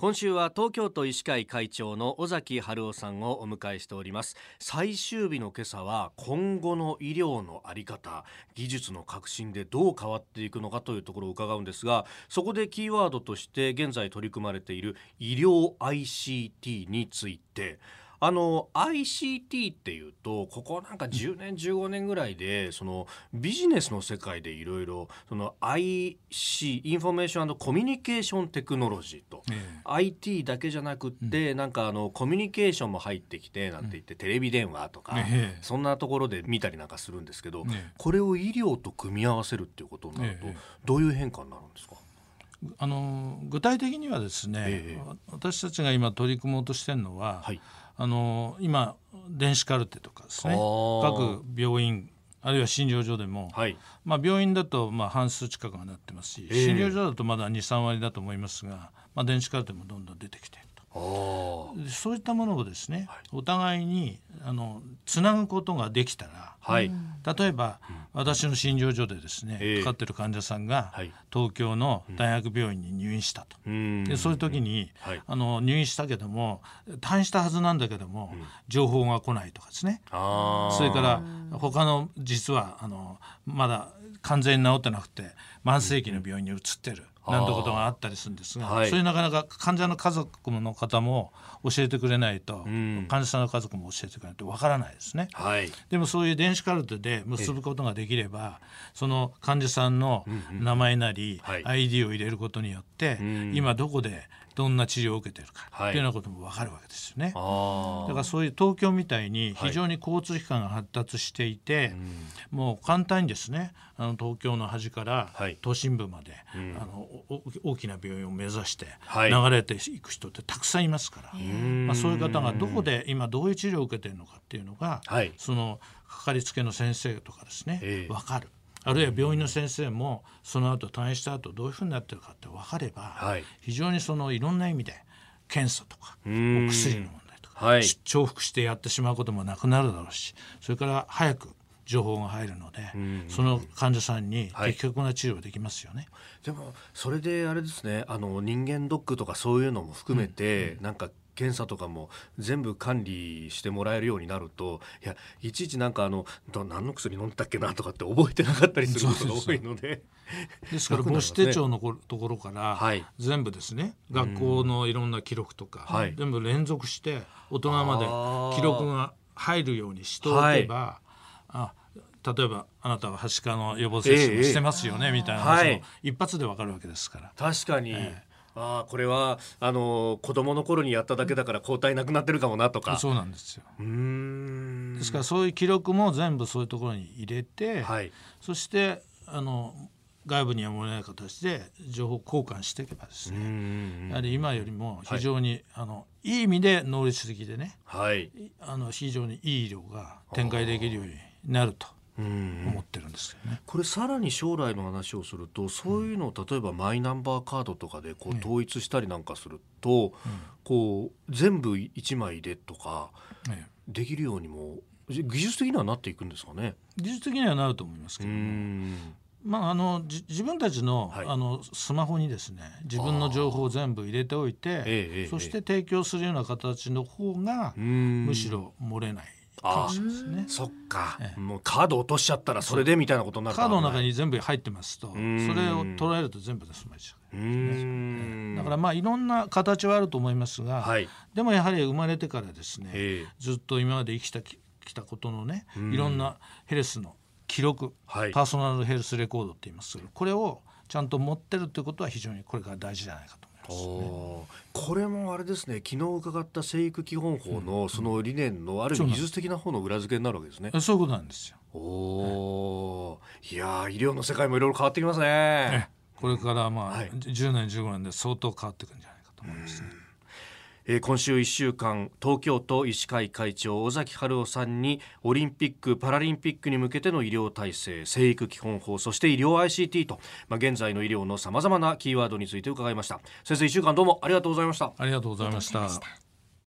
今週は東京都医師会会長の尾崎治夫さんをお迎えしております。最終日の今朝は今後の医療のあり方技術の革新でどう変わっていくのかというところを伺うんですがそこでキーワードとして現在取り組まれている医療 ICT についてあの ICT っていうとここなんか10年15年ぐらいでそのビジネスの世界でいろいろその IC Information Communication Technology と、ええ、IT だけじゃなくって、うん、なんかあのコミュニケーションも入ってきてなんて言って、うん、テレビ電話とか、え、そんなところで見たりなんかするんですけど、これを医療と組み合わせるっていうことになると、どういう変化になるんですか？あの具体的にはですね、私たちが今取り組もうとしてるのは、はい。あの今電子カルテとかですね各病院あるいは診療所でも、はい、まあ、病院だとまあ半数近くはなってますし、診療所だとまだ23割だと思いますが、まあ、電子カルテもどんどん出てきていると。そういったものをですね、はい、お互いにあのつなぐことができたら、はい、例えば、うん、私の診療所でですね、えー、かかってる患者さんが、はい、東京の大学病院に入院したと、うん、でそういう時に、はい、あの入院したけども退院したはずなんだけども、うん、情報が来ないとかですね。それから他の実はあのまだ完全に治ってなくて慢性期の病院に移ってる。なんてことがあったりするんですが、はい、そういうなかなか患者の家族の方も教えてくれないと、うん、患者さんの家族も教えてくれないとわからないですね、はい、でもそういう電子カルテで結ぶことができればその患者さんの名前なり、うんうん、ID を入れることによって、今どこでどんな治療を受けてるかっていうようなことも分かるわけですよね。はい、だからそういう東京みたいに非常に交通機関が発達していて、はい、もう簡単にですねあの東京の端から都心部まで、はい、あの大きな病院を目指して流れていく人ってたくさんいますから、まあ、そういう方がどこで今どういう治療を受けてるのかっていうのが、そのかかりつけの先生とかですね、えー、分かる。あるいは病院の先生もその後退院した後どういうふうになってるかって分かれば、はい、非常にそのいろんな意味で検査とかお薬の問題とか、はい、重複してやってしまうこともなくなるだろうしそれから早く情報が入るので、その患者さんに的確な治療できますよね、はい、でもそれであれですねあの人間ドックとかそういうのも含めて、うんうん、なん。か検査とかも全部管理してもらえるようになるといやいちいちなんかあの何の薬飲んだっけなとかって覚えてなかったりすることが多いので。ですから母子手帳のところから全部ですね、はい、学校のいろんな記録とか、はい、全部連続して大人まで記録が入るようにしておけば、はい、あ例えばあなたははしかの予防接種もしてますよね、えー、みたいな話も一発でわかるわけですから。確かに、えあこれはあの子供の頃にやっただけだから抗体なくなってるかもなとか。そうなんですよ。うん。ですからそういう記録も全部そういうところに入れて、はい、そしてあの外部には漏れない形で情報交換していけばですね。やはり今よりも非常に、はい、あのいい意味で能率的でね、はい、あの非常にいい医療が展開できるようになると思ってるんですよね。これさらに将来の話をするとそういうのを例えばマイナンバーカードとかでこう統一したりなんかすると、こう全部1枚でとかできるようにも技術的にはなっていくんですかね？技術的にはなると思いますけどまあ、あの自分たちのはい、あのスマホにですね自分の情報を全部入れておいてそして提供するような形の方がむしろ漏れないかもしれないですね。そっか、ええ、もうカード落としちゃったらそれでみたいなことになるカードの中に全部入ってますとそれを捉えると全部で済まちゃう、ね、だからまあいろんな形はあると思いますが、はい、でもやはり生まれてからですねずっと今まで生きたきたことのねいろんなヘルスの記録、はい、パーソナルヘルスレコードって言いますけどこれをちゃんと持ってるということは非常にこれから大事じゃないかとこれもあれですね昨日伺った生育基本法のその理念のある技術的な方の裏付けになるわけですね。そういうことなんですよ。おお、いや医療の世界もいろいろ変わってきますね。これからまあ、はい、10年15年で相当変わっていくんじゃないかと思いますね。えー、今週1週間東京都医師会会長尾崎春夫さんにオリンピック・パラリンピックに向けての医療体制生育基本法そして医療 ICT と、まあ、現在の医療のさまざまなキーワードについて伺いました。先生1週間どうもありがとうございました。ありがとうございました。